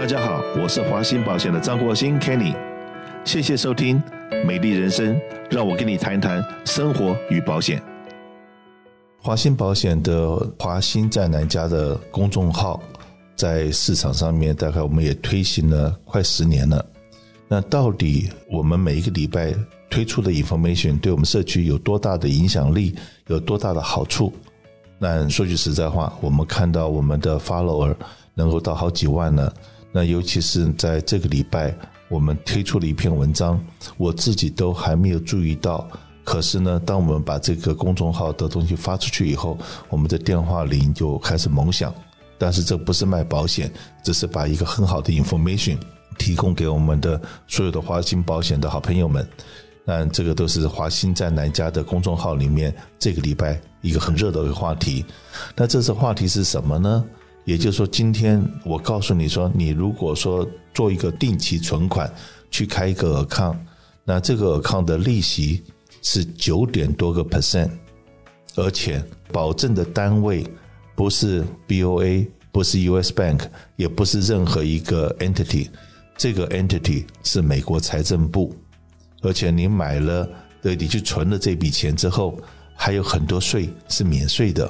大家好，我是华鑫保险的张国兴 Kenny，谢谢收听《美丽人生》，让我跟你谈谈生活与保险。华鑫保险的华鑫在南家的公众号，在市场上面大概我们也推行了快十年了。那到底我们每一个礼拜推出的 information 对我们社区有多大的影响力，有多大的好处？那说句实在话，我们看到我们的 follower 能够到好几万了。那尤其是在这个礼拜，我们推出了一篇文章，我自己都还没有注意到。可是呢，当我们把这个公众号的东西发出去以后，我们的电话铃就开始猛响。但是这不是卖保险，只是把一个很好的 information 提供给我们的所有的华兴保险的好朋友们。那这个都是华兴在南家的公众号里面这个礼拜一个很热的一个话题。那这次话题是什么呢？也就是说，今天我告诉你说，你如果说做一个定期存款去开一个 account，那这个 account 的利息。是九点多个 percent，而且保证的单位不是 BOA，不是 US Bank，也不是任何一个 entity，这个 entity 是美国财政部，而且你买了，对，你去存了这笔钱之后，还有很多税是免税的。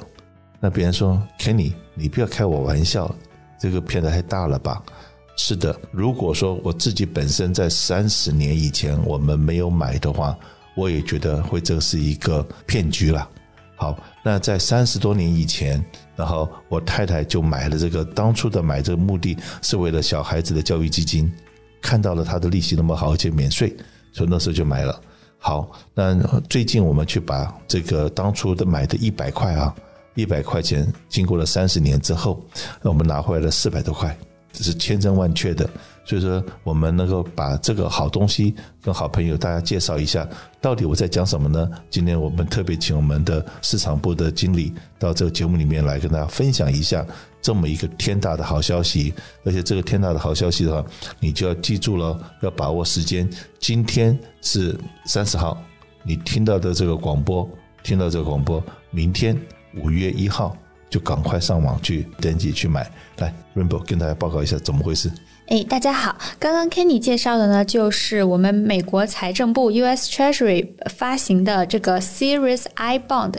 那别人说 Kenny，你不要开我玩笑，这个骗的太大了吧？是的，如果说我自己本身在三十年以前我们没有买的话。我也觉得会这是一个骗局了。好，那在三十多年以前，然后我太太就买了这个，当初的买这个目的是为了小孩子的教育基金，看到了它的利息那么好，而且免税，所以那时候就买了。好，那最近我们去把这个当初的买的一百块啊，一百块钱，经过了三十年之后，那我们拿回来了四百多块，这是千真万确的。所以说，我们能够把这个好东西跟好朋友大家介绍一下，到底我在讲什么呢？今天我们特别请我们的市场部的经理到这个节目里面来跟大家分享一下这么一个天大的好消息。而且这个天大的好消息的话，你就要记住了，要把握时间。今天是三十号，你听到的这个广播，听到这个广播，明天五月一号就赶快上网去登记去买。来，Rainbow 跟大家报告一下怎么回事。哎，大家好！刚刚 Kenny 介绍的呢，就是我们美国财政部 U.S. Treasury 发行的这个 Series I Bond。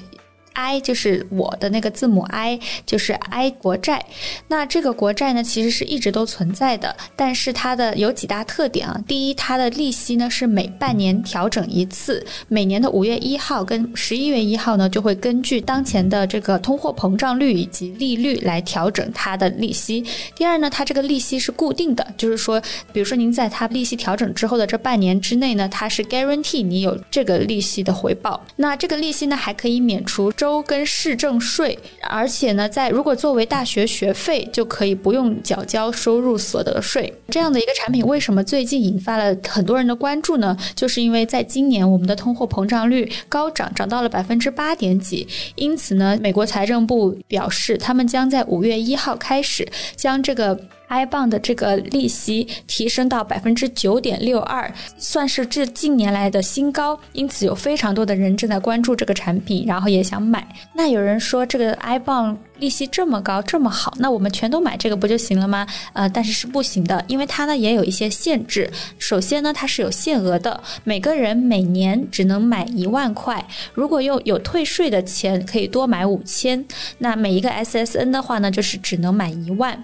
I 就是我的那个字母 I，就是 I 国债。那这个国债呢，其实是一直都存在的，但是它的有几大特点啊。第一，它的利息呢是每半年调整一次，每年的五月一号跟十一月一号呢，就会根据当前的这个通货膨胀率以及利率来调整它的利息。第二呢，它这个利息是固定的，就是说，比如说您在它利息调整之后的这半年之内呢，它是 guarantee 你有这个利息的回报。那这个利息呢，还可以免除。州跟市政税，而且呢，在如果作为大学学费，就可以不用缴交收入所得税。这样的一个产品，为什么最近引发了很多人的关注呢？就是因为在今年我们的通货膨胀率高涨，涨到了百分之八点几，因此呢，美国财政部表示，他们将在五月一号开始将这个。Ibon 的这个利息提升到百分之九点六二，算是这近年来的新高。因此，有非常多的人正在关注这个产品，然后也想买。那有人说，这个 ibon 利息这么高，这么好，那我们全都买这个不就行了吗？呃，但是是不行的，因为它呢也有一些限制。首先呢，它是有限额的，每个人每年只能买一万块。如果用有退税的钱，可以多买五千。那每一个 SSN 的话呢，就是只能买一万。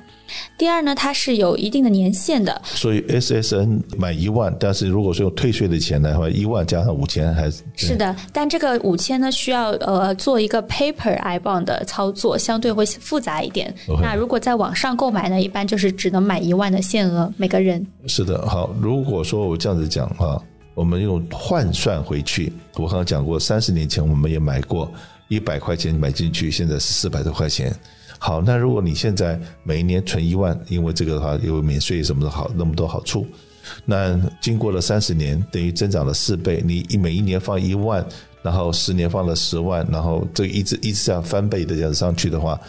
第二呢，它是有一定的年限的，所以 SSN 买一万，但是如果说用退税的钱的话，一万加上五千还是是的，但这个五千呢，需要呃做一个 paper i bond 的操作，相对会复杂一点。那如果在网上购买呢，一般就是只能买一万的限额每个人。是的，好，如果说我这样子讲哈，我们用换算回去，我刚刚讲过，三十年前我们也买过一百块钱买进去，现在是四百多块钱。好，那如果你现在每一年存一万，因为这个的话有免税什么的好那么多好处，那经过了三十年，等于增长了四倍。你每一年放一万，然后十年放了十万，然后这一直一直这样翻倍的这样上去的话，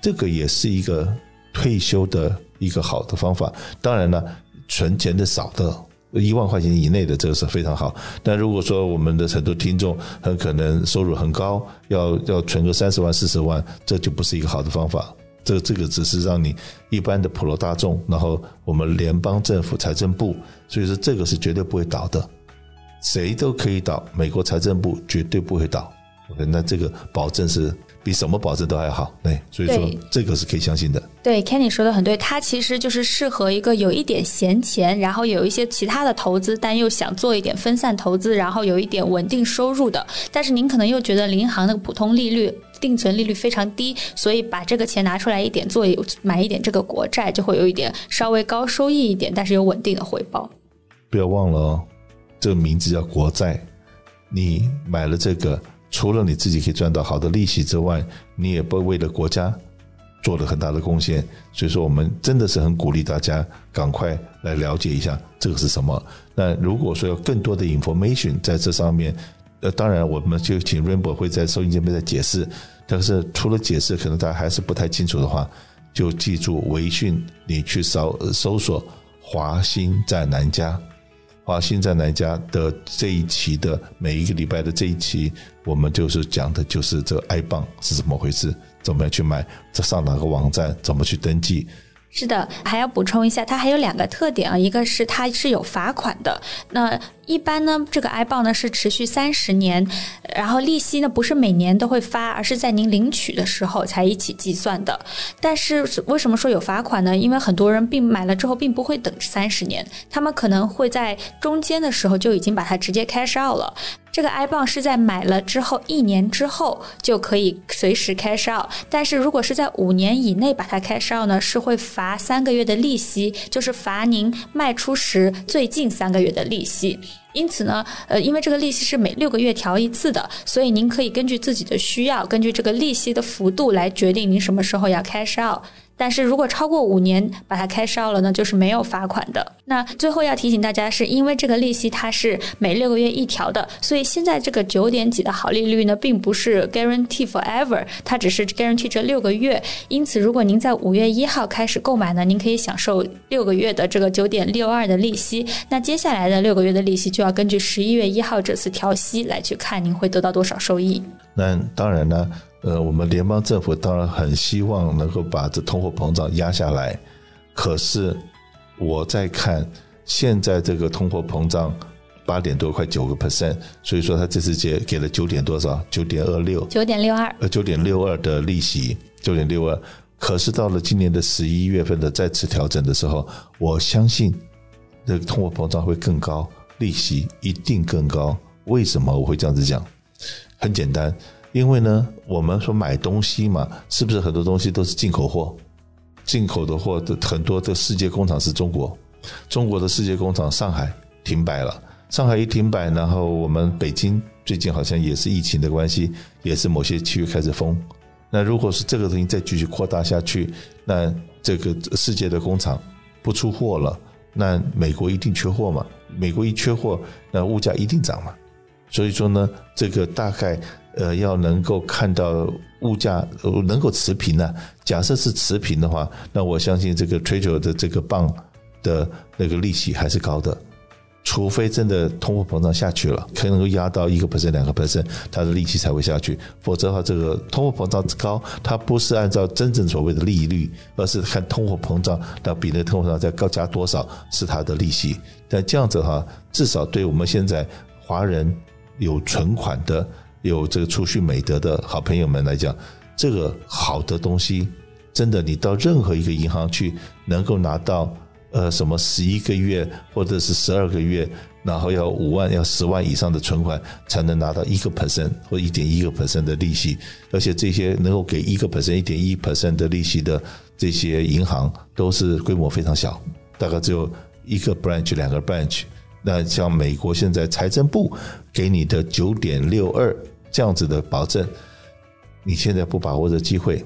这个也是一个退休的一个好的方法。当然了，存钱的少的。一万块钱以内的这个是非常好，但如果说我们的很多听众很可能收入很高，要要存个三十万四十万，这就不是一个好的方法。这这个只是让你一般的普罗大众，然后我们联邦政府财政部，所以说这个是绝对不会倒的，谁都可以倒，美国财政部绝对不会倒。OK，那这个保证是。比什么保证都还好，对，所以说这个是可以相信的。对，Kenny 说的很对，它其实就是适合一个有一点闲钱，然后有一些其他的投资，但又想做一点分散投资，然后有一点稳定收入的。但是您可能又觉得银行的普通利率、定存利率非常低，所以把这个钱拿出来一点做买一点这个国债，就会有一点稍微高收益一点，但是有稳定的回报。不要忘了哦，这个名字叫国债，你买了这个。除了你自己可以赚到好的利息之外，你也不为了国家做了很大的贡献。所以说，我们真的是很鼓励大家赶快来了解一下这个是什么。那如果说有更多的 information 在这上面，呃，当然我们就请 Rainbow 会在收音间面再解释。但是除了解释，可能大家还是不太清楚的话，就记住微讯，你去搜搜索华兴在南家。花现在南家的这一期的每一个礼拜的这一期，我们就是讲的就是这个 i 棒是怎么回事，怎么样去买，这上哪个网站，怎么去登记。是的，还要补充一下，它还有两个特点啊，一个是它是有罚款的，那。一般呢，这个 i b o n 呢是持续三十年，然后利息呢不是每年都会发，而是在您领取的时候才一起计算的。但是为什么说有罚款呢？因为很多人并买了之后并不会等三十年，他们可能会在中间的时候就已经把它直接 cash out 了。这个 i b o n 是在买了之后一年之后就可以随时 cash out，但是如果是在五年以内把它 cash out 呢，是会罚三个月的利息，就是罚您卖出时最近三个月的利息。因此呢，呃，因为这个利息是每六个月调一次的，所以您可以根据自己的需要，根据这个利息的幅度来决定您什么时候要 cash out。但是如果超过五年把它开烧了呢，就是没有罚款的。那最后要提醒大家，是因为这个利息它是每六个月一调的，所以现在这个九点几的好利率呢，并不是 guarantee forever，它只是 guarantee 这六个月。因此，如果您在五月一号开始购买呢，您可以享受六个月的这个九点六二的利息。那接下来的六个月的利息就要根据十一月一号这次调息来去看，您会得到多少收益。那当然呢。呃，我们联邦政府当然很希望能够把这通货膨胀压下来，可是我在看现在这个通货膨胀八点多，快九个 percent，所以说他这次给给了九点多少？九点二六？九点六二？呃，九点六二的利息，九点六二。可是到了今年的十一月份的再次调整的时候，我相信这个通货膨胀会更高，利息一定更高。为什么我会这样子讲？很简单。因为呢，我们说买东西嘛，是不是很多东西都是进口货？进口的货的很多的世界工厂是中国，中国的世界工厂上海停摆了。上海一停摆，然后我们北京最近好像也是疫情的关系，也是某些区域开始封。那如果是这个东西再继续扩大下去，那这个世界的工厂不出货了，那美国一定缺货嘛？美国一缺货，那物价一定涨嘛？所以说呢，这个大概。呃，要能够看到物价呃能够持平呢？假设是持平的话，那我相信这个 Treasury 的这个棒的那个利息还是高的，除非真的通货膨胀下去了，可能够压到一个 percent、两个 percent，它的利息才会下去。否则的话，这个通货膨胀高，它不是按照真正所谓的利率，而是看通货膨胀，那比那通货膨胀再高加多少是它的利息。但这样子哈，至少对我们现在华人有存款的。有这个储蓄美德的好朋友们来讲，这个好的东西，真的，你到任何一个银行去，能够拿到呃什么十一个月或者是十二个月，然后要五万要十万以上的存款，才能拿到一个 percent 或一点一个 percent 的利息，而且这些能够给一个 percent 一点一 percent 的利息的这些银行，都是规模非常小，大概只有一个 branch 两个 branch。那像美国现在财政部给你的九点六二。这样子的保证，你现在不把握这机会，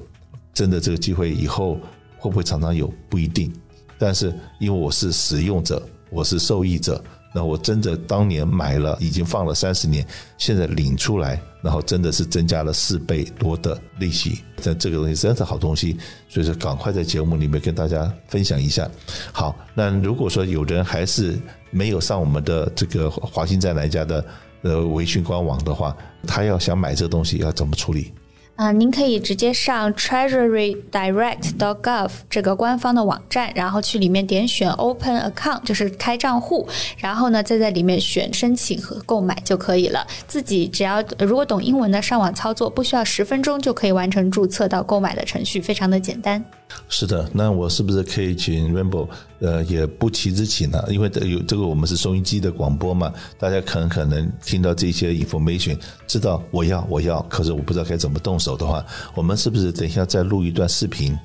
真的这个机会以后会不会常常有不一定。但是因为我是使用者，我是受益者，那我真的当年买了，已经放了三十年，现在领出来，然后真的是增加了四倍多的利息。但这个东西真的是好东西，所以说赶快在节目里面跟大家分享一下。好，那如果说有人还是没有上我们的这个华兴在哪家的。呃，微讯官网的话，他要想买这东西要怎么处理？啊，您可以直接上 treasurydirect.gov 这个官方的网站，然后去里面点选 Open Account，就是开账户，然后呢再在里面选申请和购买就可以了。自己只要如果懂英文的，上网操作不需要十分钟就可以完成注册到购买的程序，非常的简单。是的，那我是不是可以请 Rainbow？呃，也不期之请呢，因为这有这个我们是收音机的广播嘛，大家可能可能听到这些 information，知道我要我要，可是我不知道该怎么动手的话，我们是不是等一下再录一段视频，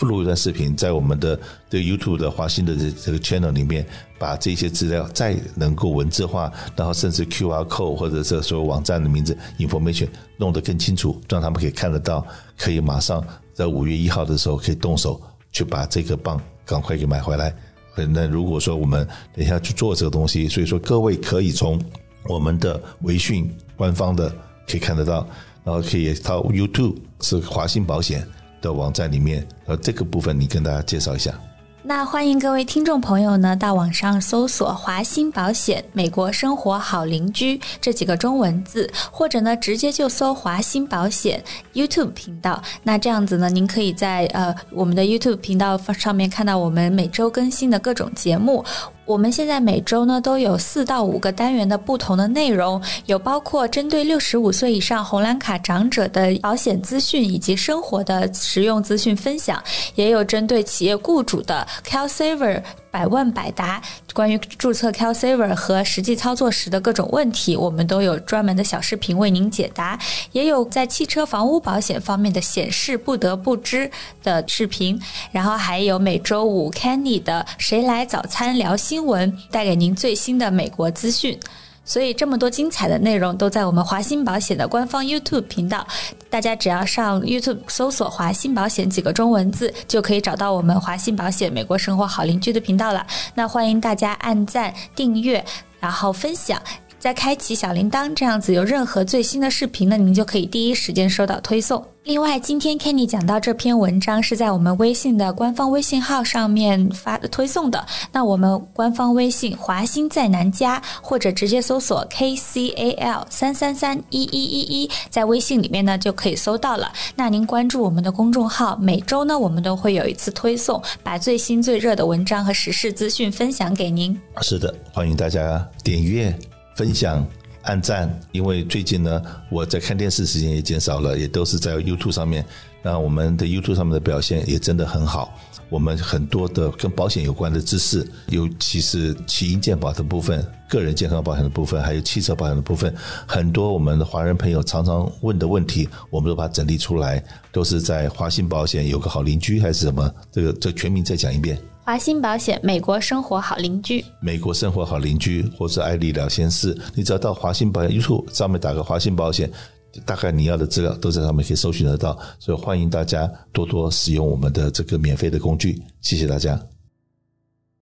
录一段视频在我们的这个 YouTube 的华兴的这这个 channel 里面，把这些资料再能够文字化，然后甚至 QR code 或者这所有网站的名字 information 弄得更清楚，让他们可以看得到，可以马上在五月一号的时候可以动手去把这个棒。赶快给买回来。那如果说我们等一下去做这个东西，所以说各位可以从我们的微信官方的可以看得到，然后可以到 YouTube 是华信保险的网站里面，然后，这个部分你跟大家介绍一下。那欢迎各位听众朋友呢，到网上搜索“华鑫保险美国生活好邻居”这几个中文字，或者呢直接就搜“华鑫保险 ”YouTube 频道。那这样子呢，您可以在呃我们的 YouTube 频道上面看到我们每周更新的各种节目。我们现在每周呢都有四到五个单元的不同的内容，有包括针对六十五岁以上红蓝卡长者的保险资讯以及生活的实用资讯分享，也有针对企业雇主的 CalSaver。百问百答，关于注册 CalSaver 和实际操作时的各种问题，我们都有专门的小视频为您解答。也有在汽车、房屋保险方面的显示不得不知的视频，然后还有每周五 Kenny 的谁来早餐聊新闻，带给您最新的美国资讯。所以这么多精彩的内容都在我们华鑫保险的官方 YouTube 频道，大家只要上 YouTube 搜索“华鑫保险”几个中文字，就可以找到我们华鑫保险美国生活好邻居的频道了。那欢迎大家按赞、订阅，然后分享。再开启小铃铛，这样子有任何最新的视频呢，您就可以第一时间收到推送。另外，今天 Kenny 讲到这篇文章是在我们微信的官方微信号上面发推送的。那我们官方微信华兴在南家，或者直接搜索 KCAL 三三三一一一一，在微信里面呢就可以搜到了。那您关注我们的公众号，每周呢我们都会有一次推送，把最新最热的文章和时事资讯分享给您。是的，欢迎大家点阅。分享、按赞，因为最近呢，我在看电视时间也减少了，也都是在 YouTube 上面。那我们的 YouTube 上面的表现也真的很好。我们很多的跟保险有关的知识，尤其是起因健保的部分、个人健康保险的部分，还有汽车保险的部分，很多我们的华人朋友常常问的问题，我们都把它整理出来，都是在华信保险有个好邻居还是什么？这个这全名再讲一遍。华鑫保险，美国生活好邻居。美国生活好邻居，或者爱丽聊心事，你只要到华鑫保险 YouTube 上面打个华鑫保险，大概你要的资料都在上面可以搜寻得到。所以欢迎大家多多使用我们的这个免费的工具，谢谢大家。